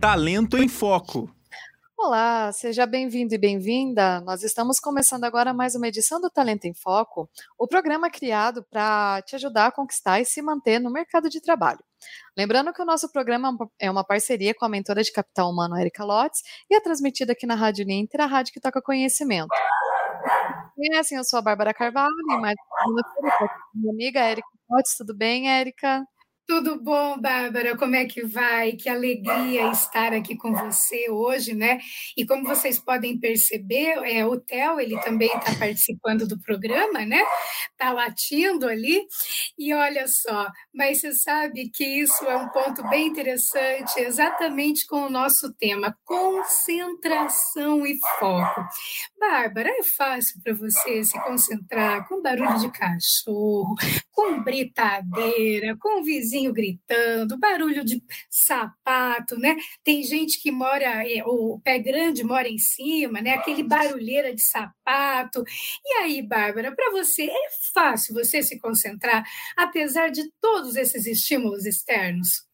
Talento em Foco. Olá, seja bem-vindo e bem-vinda. Nós estamos começando agora mais uma edição do Talento em Foco, o programa criado para te ajudar a conquistar e se manter no mercado de trabalho. Lembrando que o nosso programa é uma parceria com a mentora de capital humano Erika Lotz e é transmitido aqui na Rádio Ninter, a rádio que toca conhecimento. Conhecem, eu sou a Bárbara Carvalho e mais uma minha amiga Erika Lotz. Tudo bem, Erika? Tudo bom, Bárbara? Como é que vai? Que alegria estar aqui com você hoje, né? E como vocês podem perceber, é, o Theo, ele também está participando do programa, né? Está latindo ali. E olha só, mas você sabe que isso é um ponto bem interessante, exatamente com o nosso tema, concentração e foco. Bárbara, é fácil para você se concentrar com barulho de cachorro, com britadeira, com vizinho vizinho gritando, barulho de sapato, né? Tem gente que mora, é, o pé grande mora em cima, né? Aquele barulheira de sapato. E aí, Bárbara, para você é fácil você se concentrar, apesar de todos esses estímulos externos?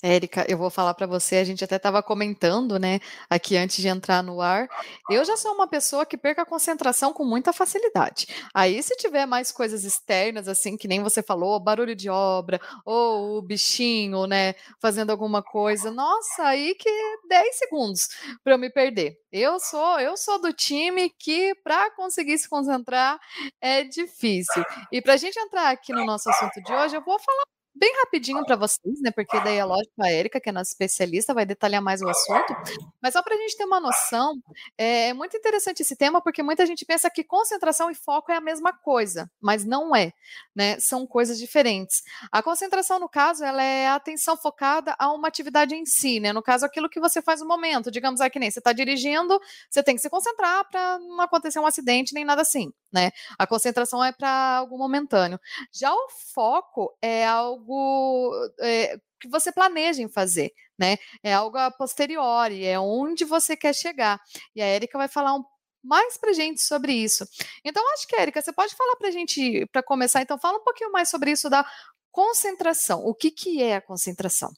Érica, eu vou falar para você, a gente até estava comentando, né, aqui antes de entrar no ar. Eu já sou uma pessoa que perca a concentração com muita facilidade. Aí, se tiver mais coisas externas, assim, que nem você falou, barulho de obra, ou o bichinho, né, fazendo alguma coisa, nossa, aí que 10 segundos para eu me perder. Eu sou, eu sou do time que para conseguir se concentrar é difícil. E para a gente entrar aqui no nosso assunto de hoje, eu vou falar bem rapidinho para vocês, né? Porque daí é lógico a Érica, que é nossa especialista, vai detalhar mais o assunto. Mas só para a gente ter uma noção, é, é muito interessante esse tema, porque muita gente pensa que concentração e foco é a mesma coisa, mas não é, né? São coisas diferentes. A concentração, no caso, ela é a atenção focada a uma atividade em si, né? No caso, aquilo que você faz no momento. Digamos aqui, nem você está dirigindo, você tem que se concentrar para não acontecer um acidente nem nada assim, né? A concentração é para algo momentâneo. Já o foco é algo é, que você planeja em fazer, né? É algo a posteriori, é onde você quer chegar. E a Érica vai falar um mais para gente sobre isso. Então, acho que, Érica, você pode falar para gente, para começar, então, fala um pouquinho mais sobre isso da concentração. O que, que é a concentração?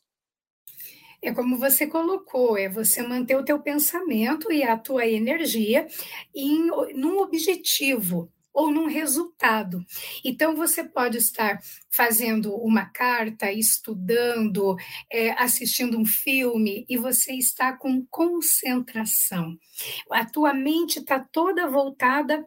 É como você colocou, é você manter o teu pensamento e a tua energia em num objetivo, ou num resultado. Então, você pode estar fazendo uma carta, estudando, é, assistindo um filme, e você está com concentração. A tua mente está toda voltada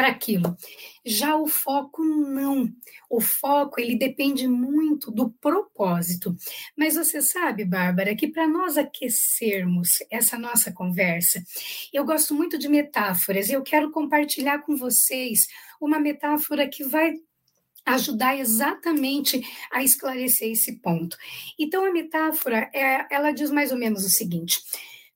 para aquilo. Já o foco não. O foco ele depende muito do propósito. Mas você sabe, Bárbara, que para nós aquecermos essa nossa conversa, eu gosto muito de metáforas. E eu quero compartilhar com vocês uma metáfora que vai ajudar exatamente a esclarecer esse ponto. Então a metáfora é, ela diz mais ou menos o seguinte: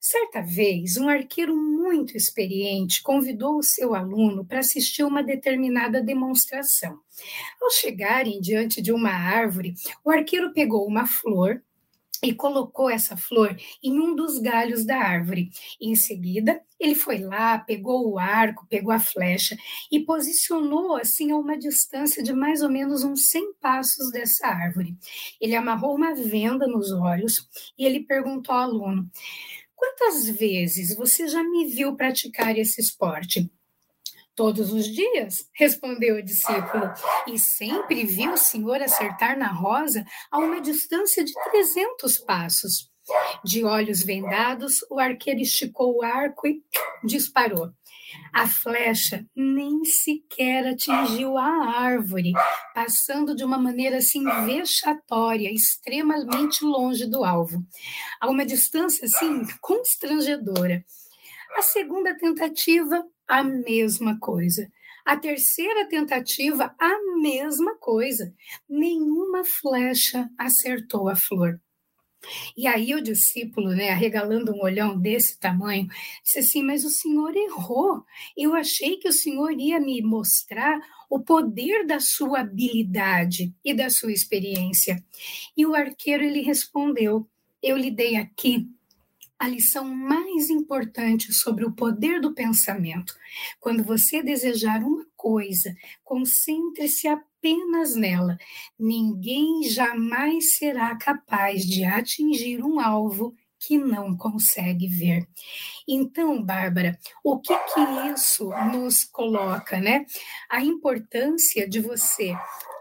Certa vez, um arqueiro muito experiente convidou o seu aluno para assistir uma determinada demonstração. Ao chegarem diante de uma árvore, o arqueiro pegou uma flor e colocou essa flor em um dos galhos da árvore. Em seguida, ele foi lá, pegou o arco, pegou a flecha e posicionou assim a uma distância de mais ou menos uns 100 passos dessa árvore. Ele amarrou uma venda nos olhos e ele perguntou ao aluno: Quantas vezes você já me viu praticar esse esporte? Todos os dias, respondeu o discípulo, e sempre vi o senhor acertar na rosa a uma distância de 300 passos. De olhos vendados, o arqueiro esticou o arco e disparou. A flecha nem sequer atingiu a árvore, passando de uma maneira assim vexatória, extremamente longe do alvo, a uma distância assim constrangedora. A segunda tentativa, a mesma coisa. A terceira tentativa, a mesma coisa. Nenhuma flecha acertou a flor. E aí o discípulo, né, arregalando um olhão desse tamanho, disse assim: Mas o senhor errou. Eu achei que o senhor ia me mostrar o poder da sua habilidade e da sua experiência. E o arqueiro ele respondeu: Eu lhe dei aqui a lição mais importante sobre o poder do pensamento. Quando você desejar uma coisa, concentre-se apenas nela. Ninguém jamais será capaz de atingir um alvo que não consegue ver. Então, Bárbara, o que que isso nos coloca, né? A importância de você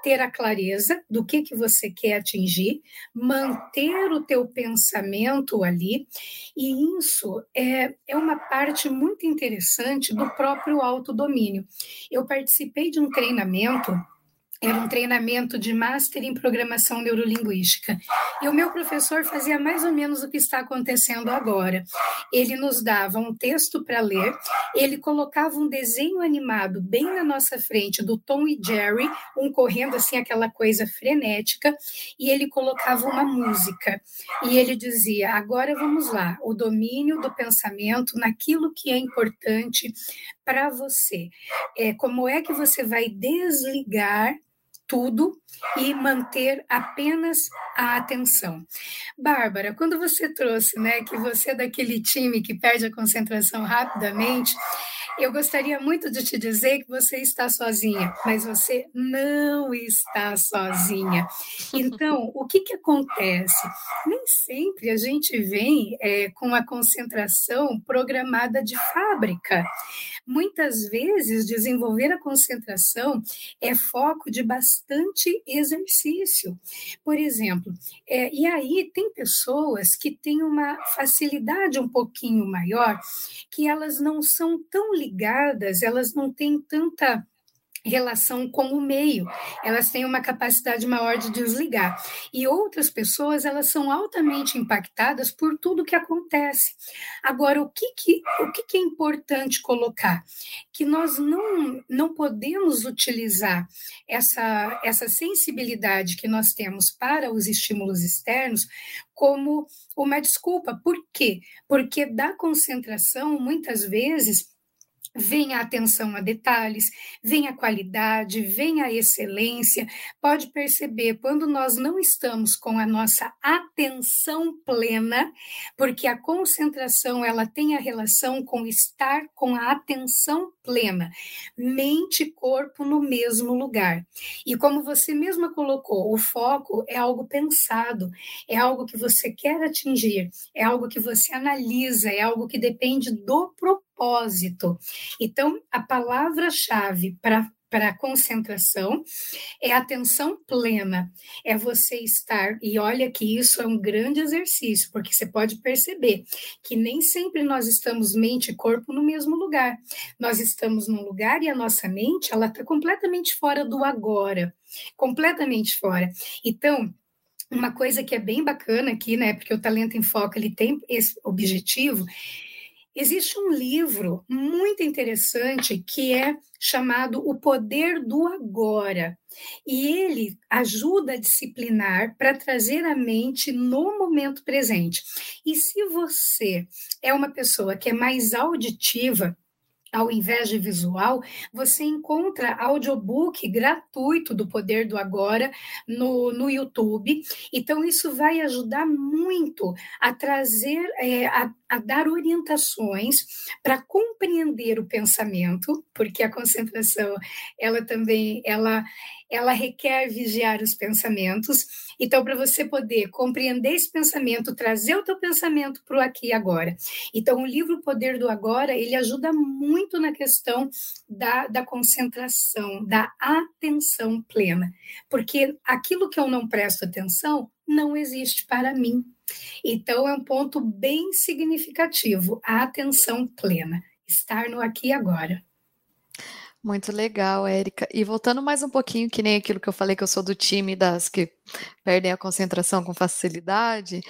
ter a clareza do que que você quer atingir, manter o teu pensamento ali, e isso é, é uma parte muito interessante do próprio autodomínio. Eu participei de um treinamento era um treinamento de Master em Programação Neurolinguística. E o meu professor fazia mais ou menos o que está acontecendo agora. Ele nos dava um texto para ler, ele colocava um desenho animado bem na nossa frente do Tom e Jerry, um correndo assim, aquela coisa frenética, e ele colocava uma música. E ele dizia: agora vamos lá, o domínio do pensamento naquilo que é importante para você. É, como é que você vai desligar tudo e manter apenas a atenção. Bárbara, quando você trouxe, né, que você é daquele time que perde a concentração rapidamente, eu gostaria muito de te dizer que você está sozinha, mas você não está sozinha. Então, o que, que acontece? Nem sempre a gente vem é, com a concentração programada de fábrica. Muitas vezes, desenvolver a concentração é foco de bastante exercício. Por exemplo, é, e aí tem pessoas que têm uma facilidade um pouquinho maior, que elas não são tão ligadas, elas não têm tanta relação com o meio, elas têm uma capacidade maior de desligar. E outras pessoas, elas são altamente impactadas por tudo que acontece. Agora, o que, que, o que, que é importante colocar? Que nós não, não podemos utilizar essa, essa sensibilidade que nós temos para os estímulos externos como uma desculpa. Por quê? Porque da concentração, muitas vezes, vem a atenção a detalhes, vem a qualidade, vem a excelência. Pode perceber, quando nós não estamos com a nossa atenção plena, porque a concentração ela tem a relação com estar com a atenção plena, mente e corpo no mesmo lugar. E como você mesma colocou, o foco é algo pensado, é algo que você quer atingir, é algo que você analisa, é algo que depende do propósito propósito. Então, a palavra-chave para para concentração é atenção plena, é você estar, e olha que isso é um grande exercício, porque você pode perceber que nem sempre nós estamos mente e corpo no mesmo lugar. Nós estamos num lugar e a nossa mente, ela está completamente fora do agora, completamente fora. Então, uma coisa que é bem bacana aqui, né, porque o Talento em Foco, ele tem esse objetivo, Existe um livro muito interessante que é chamado O Poder do Agora. E ele ajuda a disciplinar para trazer a mente no momento presente. E se você é uma pessoa que é mais auditiva, ao invés de visual, você encontra audiobook gratuito do Poder do Agora no, no YouTube. Então, isso vai ajudar muito a trazer, é, a, a dar orientações para compreender o pensamento, porque a concentração, ela também, ela ela requer vigiar os pensamentos. Então, para você poder compreender esse pensamento, trazer o teu pensamento para o aqui e agora. Então, o livro Poder do Agora, ele ajuda muito na questão da, da concentração, da atenção plena. Porque aquilo que eu não presto atenção não existe para mim. Então, é um ponto bem significativo, a atenção plena, estar no aqui e agora. Muito legal, Érica. E voltando mais um pouquinho, que nem aquilo que eu falei que eu sou do time das que perdem a concentração com facilidade,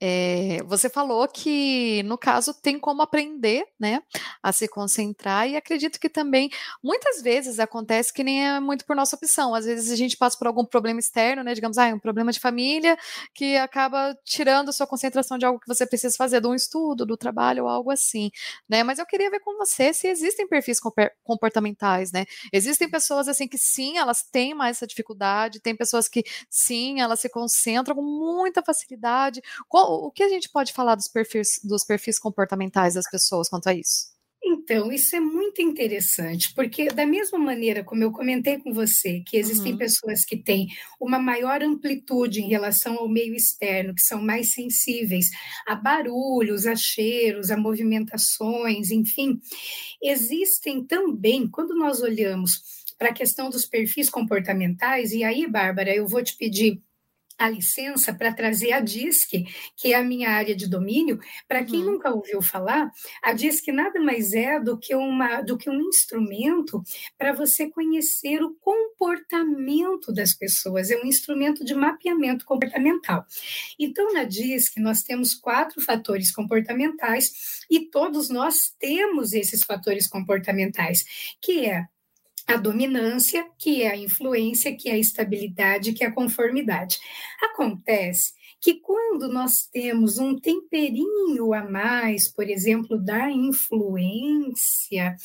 é, você falou que, no caso, tem como aprender né, a se concentrar, e acredito que também muitas vezes acontece que nem é muito por nossa opção. Às vezes a gente passa por algum problema externo, né? Digamos, ah, um problema de família que acaba tirando sua concentração de algo que você precisa fazer, de um estudo, do trabalho ou algo assim. Né? Mas eu queria ver com você se existem perfis comportamentais, né? Existem pessoas assim que sim, elas têm mais essa dificuldade, tem pessoas que sim, elas se concentram com muita facilidade. O que a gente pode falar dos perfis, dos perfis comportamentais das pessoas quanto a isso? Então, isso é muito interessante, porque da mesma maneira como eu comentei com você, que existem uhum. pessoas que têm uma maior amplitude em relação ao meio externo, que são mais sensíveis a barulhos, a cheiros, a movimentações, enfim, existem também, quando nós olhamos para a questão dos perfis comportamentais, e aí, Bárbara, eu vou te pedir a licença para trazer a DISC, que é a minha área de domínio. Para quem uhum. nunca ouviu falar, a DISC nada mais é do que, uma, do que um instrumento para você conhecer o comportamento das pessoas. É um instrumento de mapeamento comportamental. Então, na DISC, nós temos quatro fatores comportamentais e todos nós temos esses fatores comportamentais, que é a dominância, que é a influência, que é a estabilidade, que é a conformidade. Acontece que quando nós temos um temperinho a mais, por exemplo, da influência,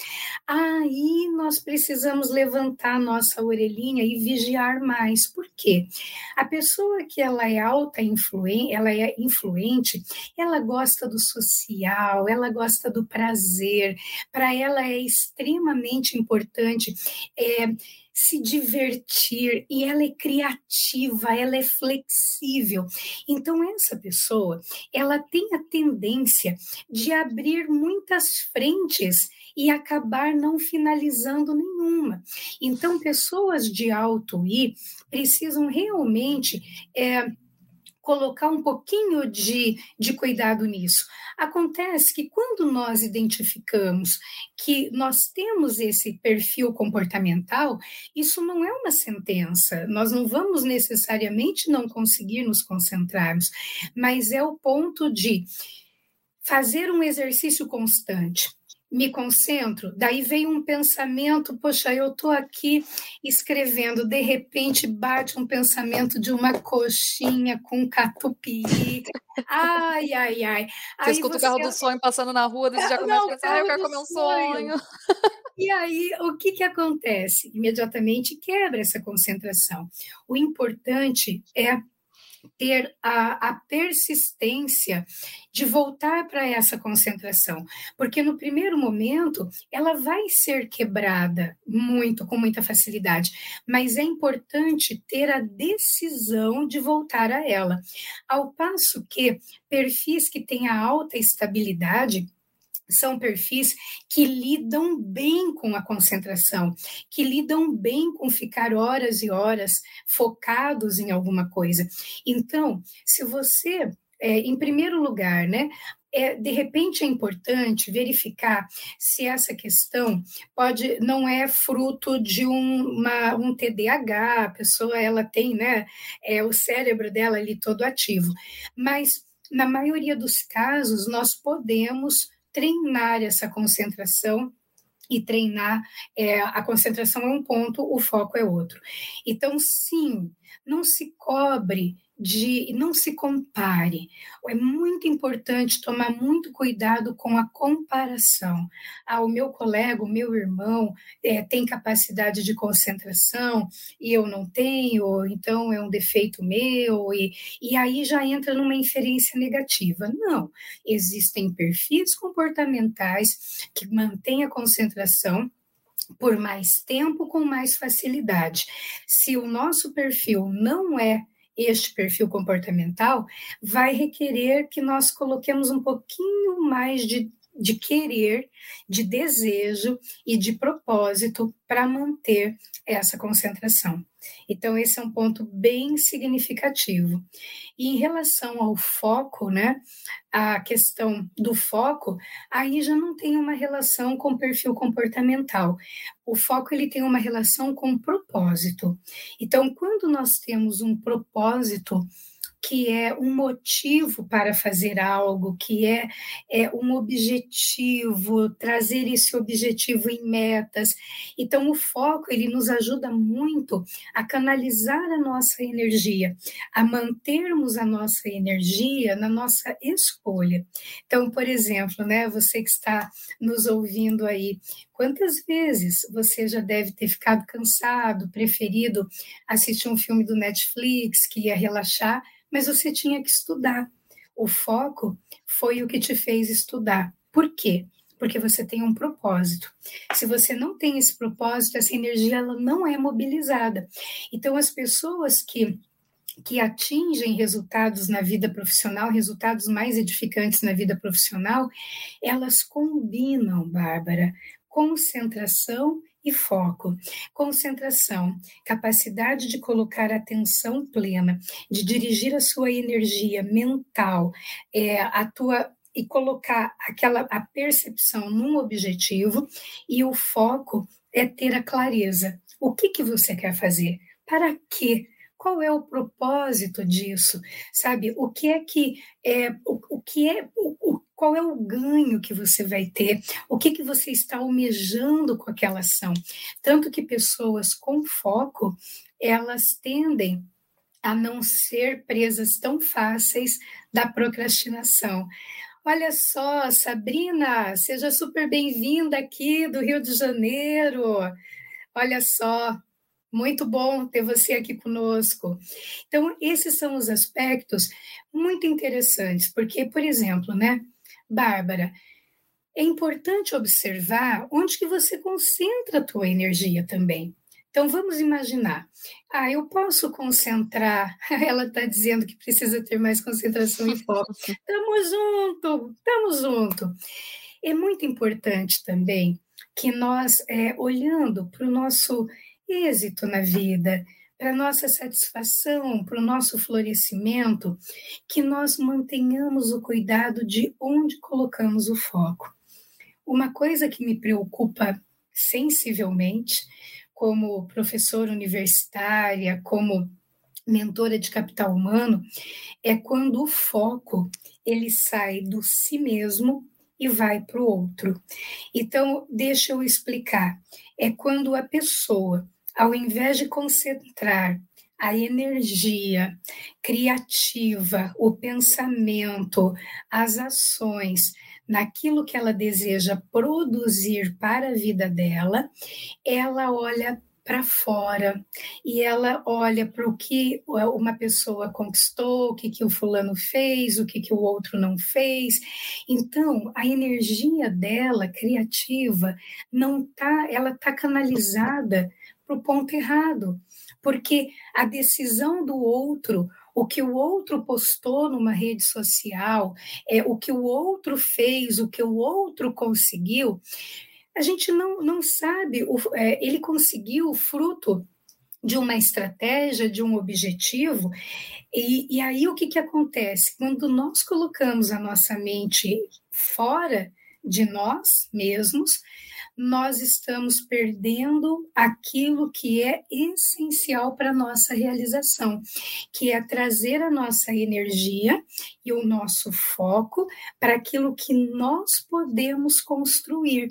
aí nós precisamos levantar nossa orelhinha e vigiar mais. Por quê? A pessoa que ela é alta influente, ela é influente, ela gosta do social, ela gosta do prazer, para ela é extremamente importante é, se divertir e ela é criativa, ela é flexível. Então essa pessoa, ela tem a tendência de abrir muitas frentes e acabar não finalizando nenhuma. Então pessoas de alto I precisam realmente é, colocar um pouquinho de, de cuidado nisso. Acontece que quando nós identificamos que nós temos esse perfil comportamental, isso não é uma sentença, nós não vamos necessariamente não conseguir nos concentrarmos, mas é o ponto de fazer um exercício constante me concentro, daí vem um pensamento, poxa, eu estou aqui escrevendo, de repente bate um pensamento de uma coxinha com catupiry, ai, ai, ai. Você aí escuta você... o carro do sonho passando na rua, você já começa Não, a pensar, ah, eu quero comer um sonho. sonho. E aí, o que, que acontece? Imediatamente quebra essa concentração. O importante é ter a, a persistência de voltar para essa concentração, porque no primeiro momento ela vai ser quebrada muito, com muita facilidade, mas é importante ter a decisão de voltar a ela. Ao passo que perfis que têm a alta estabilidade, são perfis que lidam bem com a concentração, que lidam bem com ficar horas e horas focados em alguma coisa. Então, se você, é, em primeiro lugar, né, é, de repente é importante verificar se essa questão pode não é fruto de um, uma, um TDAH, a pessoa ela tem né, é, o cérebro dela ali todo ativo, mas na maioria dos casos nós podemos treinar essa concentração e treinar é, a concentração é um ponto, o foco é outro. Então, sim, não se cobre de não se compare. É muito importante tomar muito cuidado com a comparação. Ah, o meu colega, o meu irmão é, tem capacidade de concentração e eu não tenho, então é um defeito meu, e, e aí já entra numa inferência negativa. Não, existem perfis comportamentais que mantêm a concentração por mais tempo com mais facilidade. Se o nosso perfil não é este perfil comportamental, vai requerer que nós coloquemos um pouquinho mais de, de querer, de desejo e de propósito para manter essa concentração. Então, esse é um ponto bem significativo. E em relação ao foco, né, a questão do foco, aí já não tem uma relação com perfil comportamental. O foco ele tem uma relação com propósito. Então, quando nós temos um propósito que é um motivo para fazer algo, que é, é um objetivo, trazer esse objetivo em metas. Então, o foco ele nos ajuda muito a canalizar a nossa energia, a mantermos a nossa energia na nossa escolha. Então, por exemplo, né, você que está nos ouvindo aí, Quantas vezes você já deve ter ficado cansado, preferido assistir um filme do Netflix que ia relaxar, mas você tinha que estudar. O foco foi o que te fez estudar. Por quê? Porque você tem um propósito. Se você não tem esse propósito, essa energia ela não é mobilizada. Então, as pessoas que que atingem resultados na vida profissional, resultados mais edificantes na vida profissional, elas combinam, Bárbara, concentração e foco. Concentração, capacidade de colocar atenção plena, de dirigir a sua energia mental, é, a tua e colocar aquela a percepção num objetivo e o foco é ter a clareza. O que que você quer fazer? Para quê? Qual é o propósito disso? Sabe? O que é que é o, o que é o, qual é o ganho que você vai ter, o que, que você está almejando com aquela ação. Tanto que pessoas com foco, elas tendem a não ser presas tão fáceis da procrastinação. Olha só, Sabrina, seja super bem-vinda aqui do Rio de Janeiro. Olha só, muito bom ter você aqui conosco. Então, esses são os aspectos muito interessantes, porque, por exemplo, né, Bárbara, é importante observar onde que você concentra a tua energia também. Então vamos imaginar. Ah, eu posso concentrar. Ela está dizendo que precisa ter mais concentração e foco. Tamo junto, tamo junto. É muito importante também que nós, é, olhando para o nosso êxito na vida, para nossa satisfação, para o nosso florescimento, que nós mantenhamos o cuidado de onde colocamos o foco. Uma coisa que me preocupa sensivelmente, como professora universitária, como mentora de capital humano, é quando o foco ele sai do si mesmo e vai para o outro. Então, deixa eu explicar. É quando a pessoa ao invés de concentrar a energia criativa, o pensamento, as ações naquilo que ela deseja produzir para a vida dela, ela olha para fora e ela olha para o que uma pessoa conquistou, o que, que o fulano fez, o que, que o outro não fez. Então, a energia dela criativa não tá, ela tá canalizada para o ponto errado, porque a decisão do outro, o que o outro postou numa rede social, é o que o outro fez, o que o outro conseguiu, a gente não, não sabe, o, é, ele conseguiu fruto de uma estratégia, de um objetivo, e, e aí o que, que acontece? Quando nós colocamos a nossa mente fora de nós mesmos, nós estamos perdendo aquilo que é essencial para a nossa realização, que é trazer a nossa energia e o nosso foco para aquilo que nós podemos construir.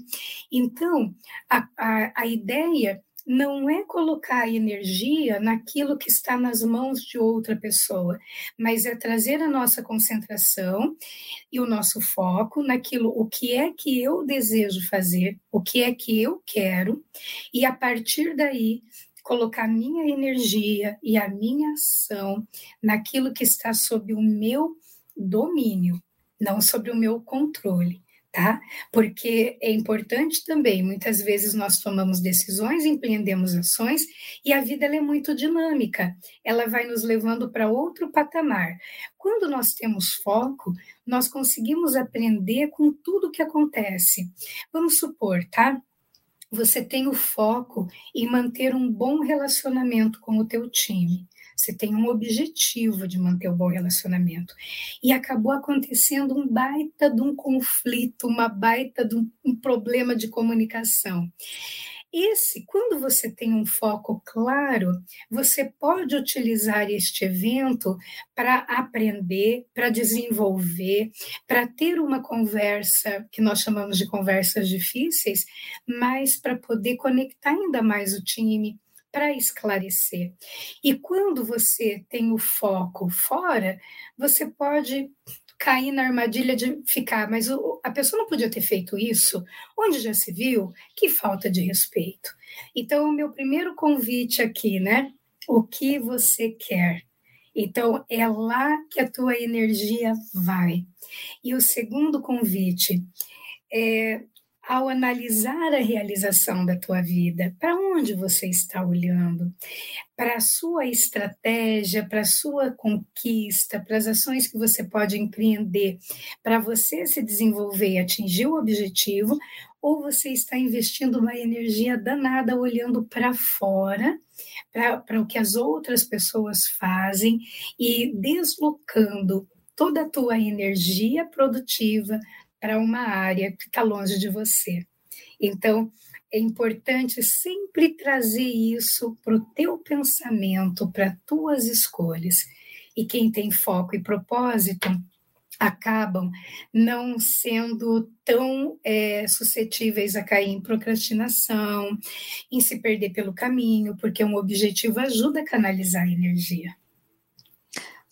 Então, a, a, a ideia não é colocar energia naquilo que está nas mãos de outra pessoa, mas é trazer a nossa concentração e o nosso foco naquilo o que é que eu desejo fazer, o que é que eu quero, e a partir daí colocar minha energia e a minha ação naquilo que está sob o meu domínio, não sobre o meu controle tá? Porque é importante também, muitas vezes nós tomamos decisões, empreendemos ações e a vida é muito dinâmica, ela vai nos levando para outro patamar. Quando nós temos foco, nós conseguimos aprender com tudo que acontece. Vamos supor, tá? Você tem o foco em manter um bom relacionamento com o teu time você tem um objetivo de manter o um bom relacionamento. E acabou acontecendo um baita de um conflito, uma baita de um, um problema de comunicação. Esse, quando você tem um foco claro, você pode utilizar este evento para aprender, para desenvolver, para ter uma conversa que nós chamamos de conversas difíceis, mas para poder conectar ainda mais o time, para esclarecer. E quando você tem o foco fora, você pode cair na armadilha de ficar, mas o, a pessoa não podia ter feito isso, onde já se viu, que falta de respeito. Então, o meu primeiro convite aqui, né? O que você quer? Então, é lá que a tua energia vai. E o segundo convite é ao analisar a realização da tua vida, para onde você está olhando? Para a sua estratégia, para a sua conquista, para as ações que você pode empreender, para você se desenvolver e atingir o objetivo, ou você está investindo uma energia danada olhando para fora, para o que as outras pessoas fazem e deslocando toda a tua energia produtiva para uma área que está longe de você. Então, é importante sempre trazer isso para o teu pensamento, para tuas escolhas. E quem tem foco e propósito acabam não sendo tão é, suscetíveis a cair em procrastinação, em se perder pelo caminho, porque um objetivo ajuda a canalizar a energia.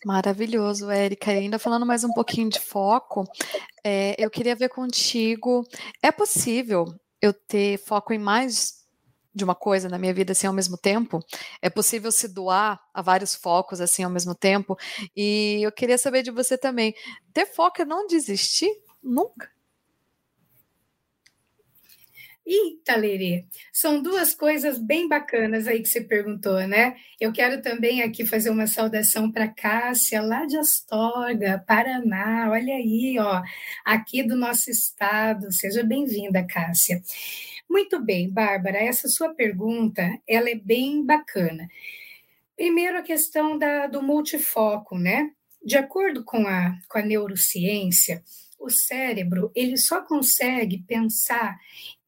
Maravilhoso, Érica. E ainda falando mais um pouquinho de foco, é, eu queria ver contigo: é possível eu ter foco em mais de uma coisa na minha vida assim ao mesmo tempo? É possível se doar a vários focos assim ao mesmo tempo? E eu queria saber de você também: ter foco é não desistir nunca? Eita, Lerê, são duas coisas bem bacanas aí que você perguntou, né? Eu quero também aqui fazer uma saudação para Cássia, lá de Astorga, Paraná. Olha aí, ó, aqui do nosso estado. Seja bem-vinda, Cássia. Muito bem, Bárbara, essa sua pergunta, ela é bem bacana. Primeiro, a questão da, do multifoco, né? De acordo com a, com a neurociência, o cérebro ele só consegue pensar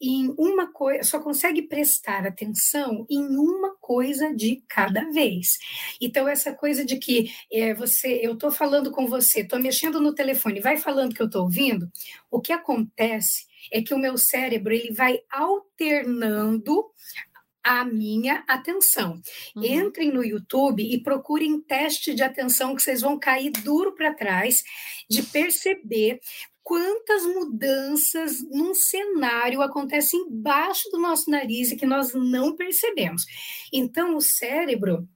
em uma coisa, só consegue prestar atenção em uma coisa de cada vez. Então essa coisa de que é, você, eu estou falando com você, estou mexendo no telefone, vai falando que eu estou ouvindo, o que acontece é que o meu cérebro ele vai alternando a minha atenção. Uhum. Entrem no YouTube e procurem teste de atenção que vocês vão cair duro para trás de perceber quantas mudanças num cenário acontecem embaixo do nosso nariz e que nós não percebemos. Então, o cérebro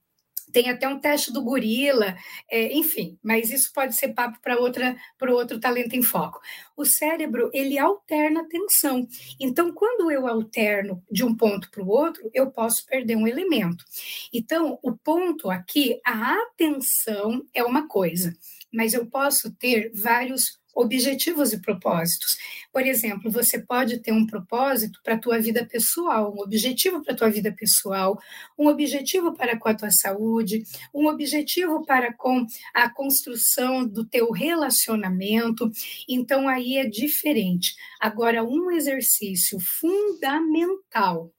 tem até um teste do gorila, é, enfim, mas isso pode ser papo para outra para outro talento em foco. O cérebro ele alterna a tensão. Então, quando eu alterno de um ponto para o outro, eu posso perder um elemento. Então, o ponto aqui, a atenção é uma coisa, mas eu posso ter vários objetivos e propósitos. Por exemplo, você pode ter um propósito para a tua vida pessoal, um objetivo para a tua vida pessoal, um objetivo para com a tua saúde, um objetivo para com a construção do teu relacionamento. Então aí é diferente. Agora, um exercício fundamental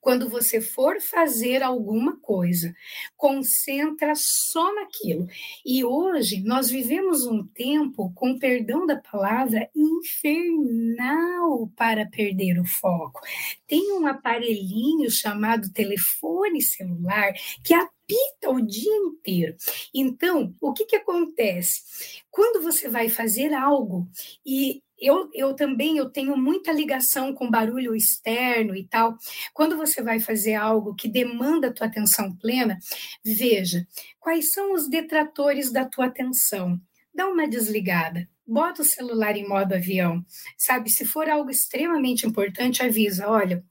quando você for fazer alguma coisa, concentra só naquilo. E hoje nós vivemos um tempo, com perdão da palavra, infernal para perder o foco. Tem um aparelhinho chamado telefone celular que apita o dia inteiro. Então, o que, que acontece? Quando você vai fazer algo e eu, eu também eu tenho muita ligação com barulho externo e tal. Quando você vai fazer algo que demanda a tua atenção plena, veja quais são os detratores da tua atenção. Dá uma desligada, bota o celular em modo avião, sabe? Se for algo extremamente importante, avisa, olha,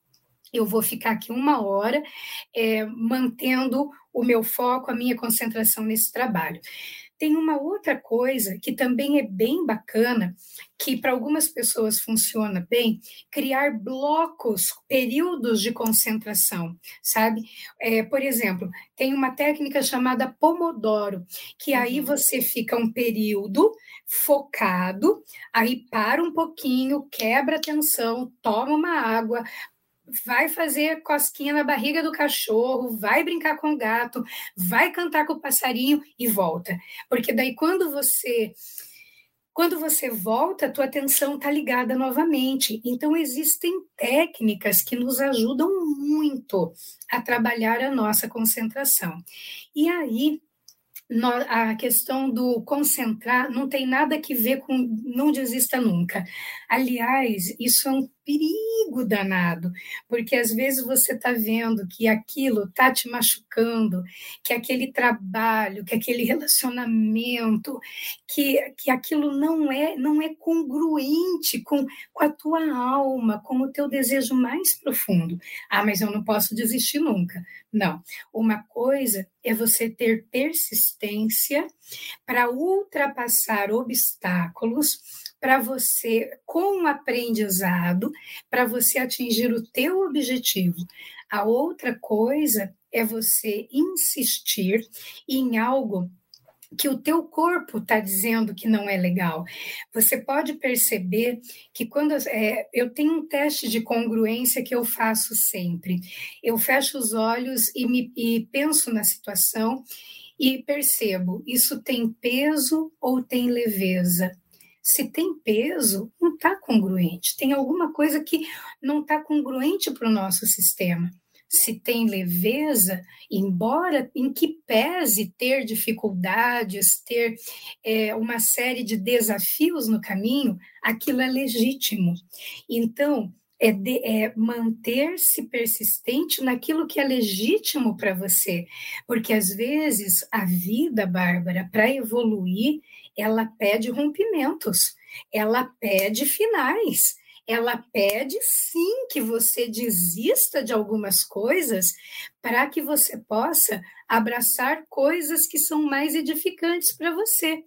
eu vou ficar aqui uma hora é, mantendo o meu foco, a minha concentração nesse trabalho. Tem uma outra coisa que também é bem bacana, que para algumas pessoas funciona bem, criar blocos, períodos de concentração, sabe? É, por exemplo, tem uma técnica chamada Pomodoro, que aí uhum. você fica um período focado, aí para um pouquinho, quebra a tensão, toma uma água, vai fazer cosquinha na barriga do cachorro, vai brincar com o gato, vai cantar com o passarinho e volta. Porque daí quando você quando você volta, a tua atenção está ligada novamente. Então existem técnicas que nos ajudam muito a trabalhar a nossa concentração. E aí a questão do concentrar não tem nada que ver com não desista nunca. Aliás, isso é um perigo danado, porque às vezes você está vendo que aquilo está te machucando, que aquele trabalho, que aquele relacionamento, que, que aquilo não é não é congruente com, com a tua alma, com o teu desejo mais profundo. Ah, mas eu não posso desistir nunca. Não. Uma coisa é você ter persistência para ultrapassar obstáculos, para você, com o aprendizado, para você atingir o teu objetivo. A outra coisa é você insistir em algo que o teu corpo está dizendo que não é legal. Você pode perceber que quando é, eu tenho um teste de congruência que eu faço sempre. Eu fecho os olhos e, me, e penso na situação e percebo isso tem peso ou tem leveza. Se tem peso, não está congruente. Tem alguma coisa que não está congruente para o nosso sistema se tem leveza, embora em que pese ter dificuldades, ter é, uma série de desafios no caminho, aquilo é legítimo. Então, é, é manter-se persistente naquilo que é legítimo para você, porque às vezes a vida, Bárbara, para evoluir, ela pede rompimentos, ela pede finais ela pede sim que você desista de algumas coisas para que você possa abraçar coisas que são mais edificantes para você.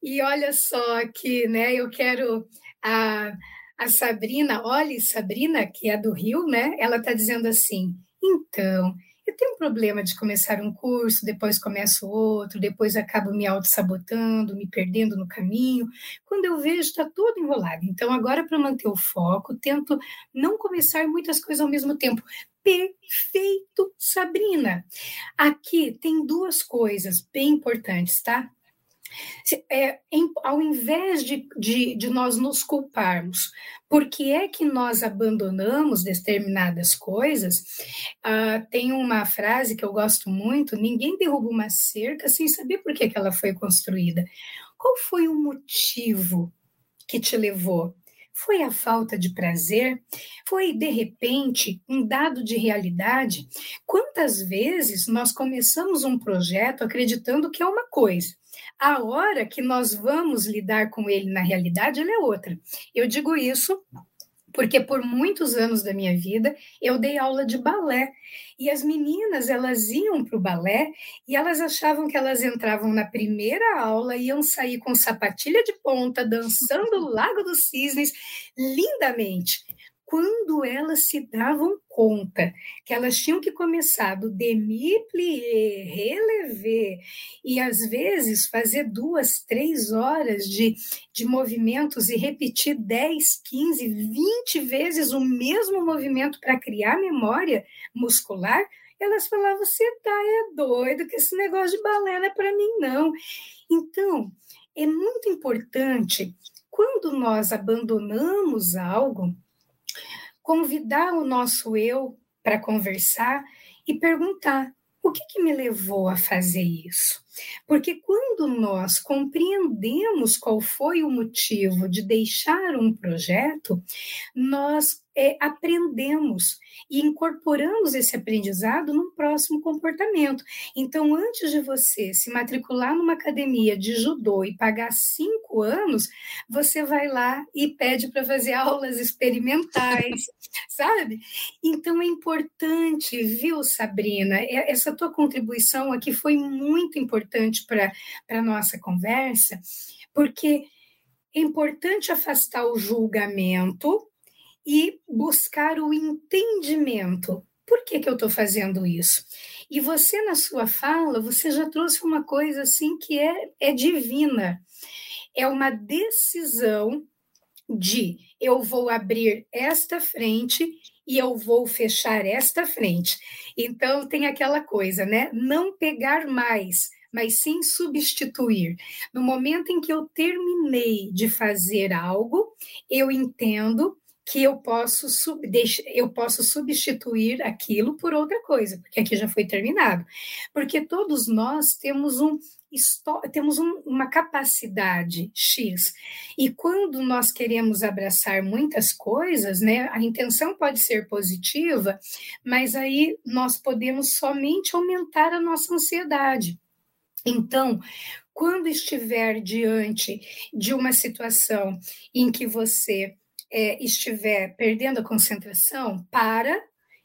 E olha só aqui, né? Eu quero a, a Sabrina, olha, Sabrina, que é do Rio, né? Ela está dizendo assim: então, eu tenho um problema de começar um curso, depois começo outro, depois acabo me auto-sabotando, me perdendo no caminho. Quando eu vejo, está tudo enrolado. Então, agora, para manter o foco, tento não começar muitas coisas ao mesmo tempo. Perfeito, Sabrina! Aqui tem duas coisas bem importantes, tá? É, em, ao invés de, de, de, nós nos culparmos, por que é que nós abandonamos determinadas coisas? Uh, tem uma frase que eu gosto muito: ninguém derruba uma cerca sem saber por que, que ela foi construída. Qual foi o motivo que te levou? Foi a falta de prazer? Foi, de repente, um dado de realidade? Quantas vezes nós começamos um projeto acreditando que é uma coisa, a hora que nós vamos lidar com ele na realidade, ele é outra. Eu digo isso porque por muitos anos da minha vida eu dei aula de balé. E as meninas elas iam para o balé e elas achavam que elas entravam na primeira aula iam sair com sapatilha de ponta dançando o Lago dos Cisnes lindamente quando elas se davam conta que elas tinham que começar do demi-plié, relever, e às vezes fazer duas, três horas de, de movimentos e repetir 10, 15, 20 vezes o mesmo movimento para criar memória muscular, elas falavam: você tá é doido, que esse negócio de balé não é para mim, não. Então, é muito importante quando nós abandonamos algo convidar o nosso eu para conversar e perguntar: o que, que me levou a fazer isso? Porque quando nós compreendemos qual foi o motivo de deixar um projeto, nós é, aprendemos e incorporamos esse aprendizado no próximo comportamento. Então, antes de você se matricular numa academia de judô e pagar cinco anos, você vai lá e pede para fazer aulas experimentais, sabe? Então, é importante, viu, Sabrina? Essa tua contribuição aqui foi muito importante para a nossa conversa, porque é importante afastar o julgamento e buscar o entendimento. Por que, que eu estou fazendo isso? E você, na sua fala, você já trouxe uma coisa assim que é, é divina. É uma decisão de eu vou abrir esta frente e eu vou fechar esta frente. Então tem aquela coisa, né? Não pegar mais, mas sim substituir. No momento em que eu terminei de fazer algo, eu entendo que eu posso, sub, eu posso substituir aquilo por outra coisa, porque aqui já foi terminado. Porque todos nós temos um temos um, uma capacidade X. E quando nós queremos abraçar muitas coisas, né, a intenção pode ser positiva, mas aí nós podemos somente aumentar a nossa ansiedade. Então, quando estiver diante de uma situação em que você é, estiver perdendo a concentração, para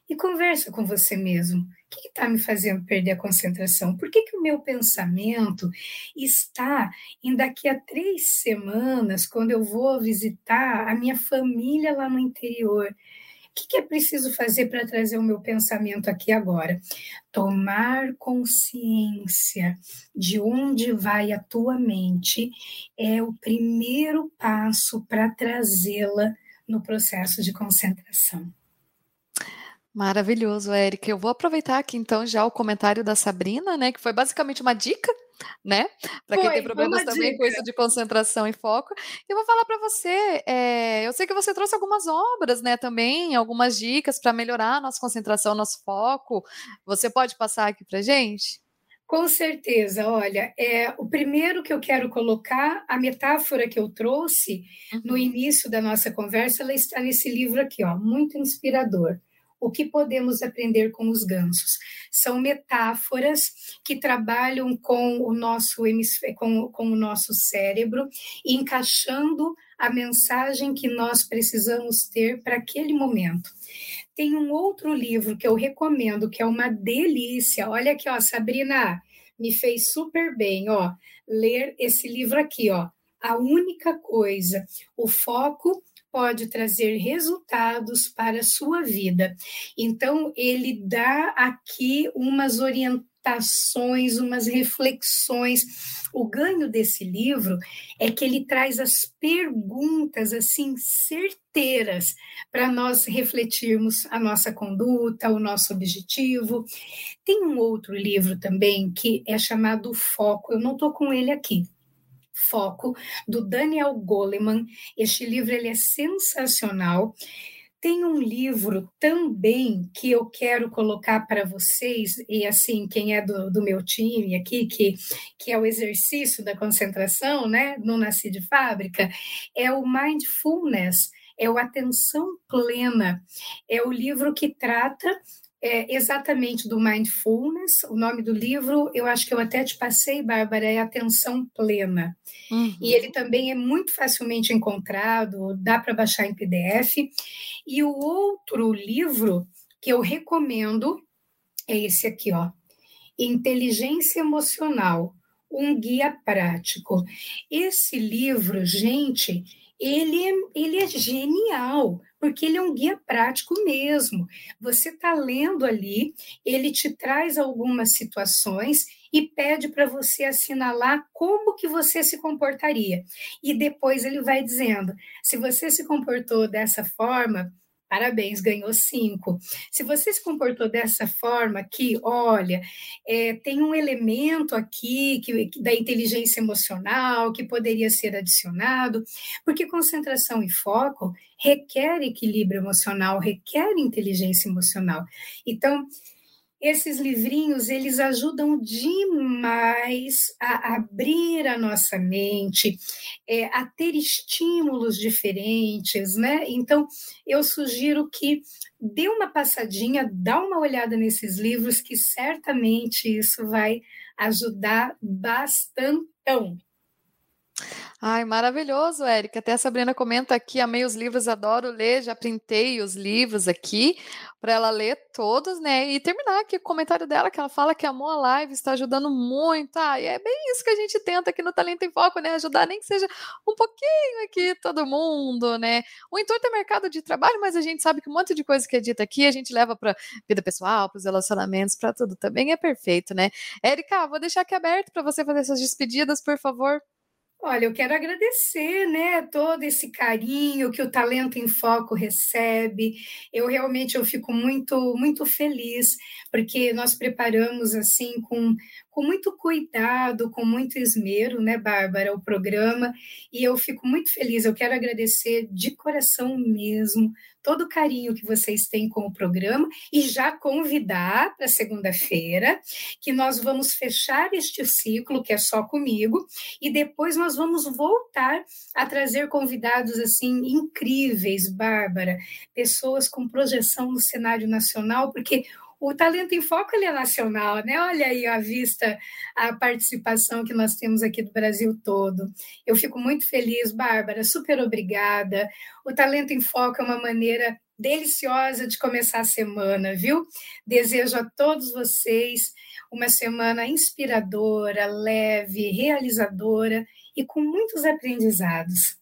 e conversa com você mesmo. O que está me fazendo perder a concentração? Por que, que o meu pensamento está em daqui a três semanas, quando eu vou visitar a minha família lá no interior? O que, que é preciso fazer para trazer o meu pensamento aqui agora? Tomar consciência de onde vai a tua mente é o primeiro passo para trazê-la no processo de concentração. Maravilhoso, Érica. Eu vou aproveitar aqui então já o comentário da Sabrina, né, que foi basicamente uma dica, né, para quem tem problemas também dica. com isso de concentração e foco. E eu vou falar para você, é, eu sei que você trouxe algumas obras, né, também, algumas dicas para melhorar a nossa concentração, nosso foco. Você pode passar aqui para gente? Com certeza, olha, é, o primeiro que eu quero colocar, a metáfora que eu trouxe uhum. no início da nossa conversa, ela está nesse livro aqui, ó, muito inspirador o que podemos aprender com os gansos. São metáforas que trabalham com o nosso, com, com o nosso cérebro, encaixando a mensagem que nós precisamos ter para aquele momento. Tem um outro livro que eu recomendo, que é uma delícia. Olha aqui, ó, Sabrina, me fez super bem, ó, ler esse livro aqui, ó. A única coisa, o foco pode trazer resultados para a sua vida. Então, ele dá aqui umas orientações, umas reflexões. O ganho desse livro é que ele traz as perguntas assim certeiras para nós refletirmos a nossa conduta, o nosso objetivo. Tem um outro livro também que é chamado Foco. Eu não estou com ele aqui, Foco, do Daniel Goleman. Este livro ele é sensacional. Tem um livro também que eu quero colocar para vocês, e assim, quem é do, do, meu time aqui, que, que é o exercício da concentração, né? Não nasci de fábrica, é o Mindfulness, é o Atenção Plena. É o livro que trata é, exatamente do mindfulness. O nome do livro, eu acho que eu até te passei, Bárbara, é Atenção Plena. Uhum. E ele também é muito facilmente encontrado, dá para baixar em PDF. E o outro livro que eu recomendo é esse aqui, ó. Inteligência Emocional, um guia prático. Esse livro, gente, ele é, ele é genial, porque ele é um guia prático mesmo. Você está lendo ali, ele te traz algumas situações e pede para você assinalar como que você se comportaria. E depois ele vai dizendo: se você se comportou dessa forma, Parabéns, ganhou cinco. Se você se comportou dessa forma, que, olha, é, tem um elemento aqui que, da inteligência emocional que poderia ser adicionado, porque concentração e foco requer equilíbrio emocional, requer inteligência emocional. Então, esses livrinhos eles ajudam demais a abrir a nossa mente, é, a ter estímulos diferentes, né? Então eu sugiro que dê uma passadinha, dá uma olhada nesses livros, que certamente isso vai ajudar bastante. Ai, maravilhoso, Érica. Até a Sabrina comenta aqui, amei os livros, adoro ler, já printei os livros aqui para ela ler todos, né? E terminar aqui o comentário dela, que ela fala que amou a live, está ajudando muito. Ah, e é bem isso que a gente tenta aqui no Talento em Foco, né? Ajudar nem que seja um pouquinho aqui todo mundo, né? O intuito é mercado de trabalho, mas a gente sabe que um monte de coisa que é dita aqui a gente leva para vida pessoal, para os relacionamentos, para tudo também é perfeito, né? Érica, vou deixar aqui aberto para você fazer essas despedidas, por favor. Olha, eu quero agradecer, né, todo esse carinho que o Talento em Foco recebe. Eu realmente eu fico muito muito feliz porque nós preparamos assim com, com muito cuidado, com muito esmero, né, Bárbara, o programa, e eu fico muito feliz. Eu quero agradecer de coração mesmo todo o carinho que vocês têm com o programa e já convidar para segunda-feira que nós vamos fechar este ciclo que é só comigo e depois nós vamos voltar a trazer convidados assim incríveis, Bárbara, pessoas com projeção no cenário nacional, porque o Talento em Foco ele é nacional, né? Olha aí à vista a participação que nós temos aqui do Brasil todo. Eu fico muito feliz, Bárbara, super obrigada. O Talento em Foco é uma maneira deliciosa de começar a semana, viu? Desejo a todos vocês uma semana inspiradora, leve, realizadora e com muitos aprendizados.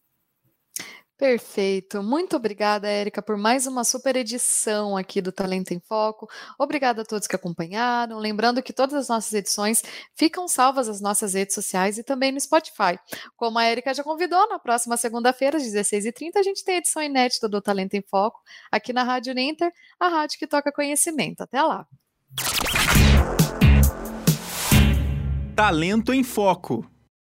Perfeito. Muito obrigada, Érica, por mais uma super edição aqui do Talento em Foco. Obrigada a todos que acompanharam. Lembrando que todas as nossas edições ficam salvas nas nossas redes sociais e também no Spotify. Como a Érica já convidou, na próxima segunda-feira, às 16h30, a gente tem a edição inédita do Talento em Foco aqui na Rádio Ninter, a rádio que toca conhecimento. Até lá. Talento em Foco.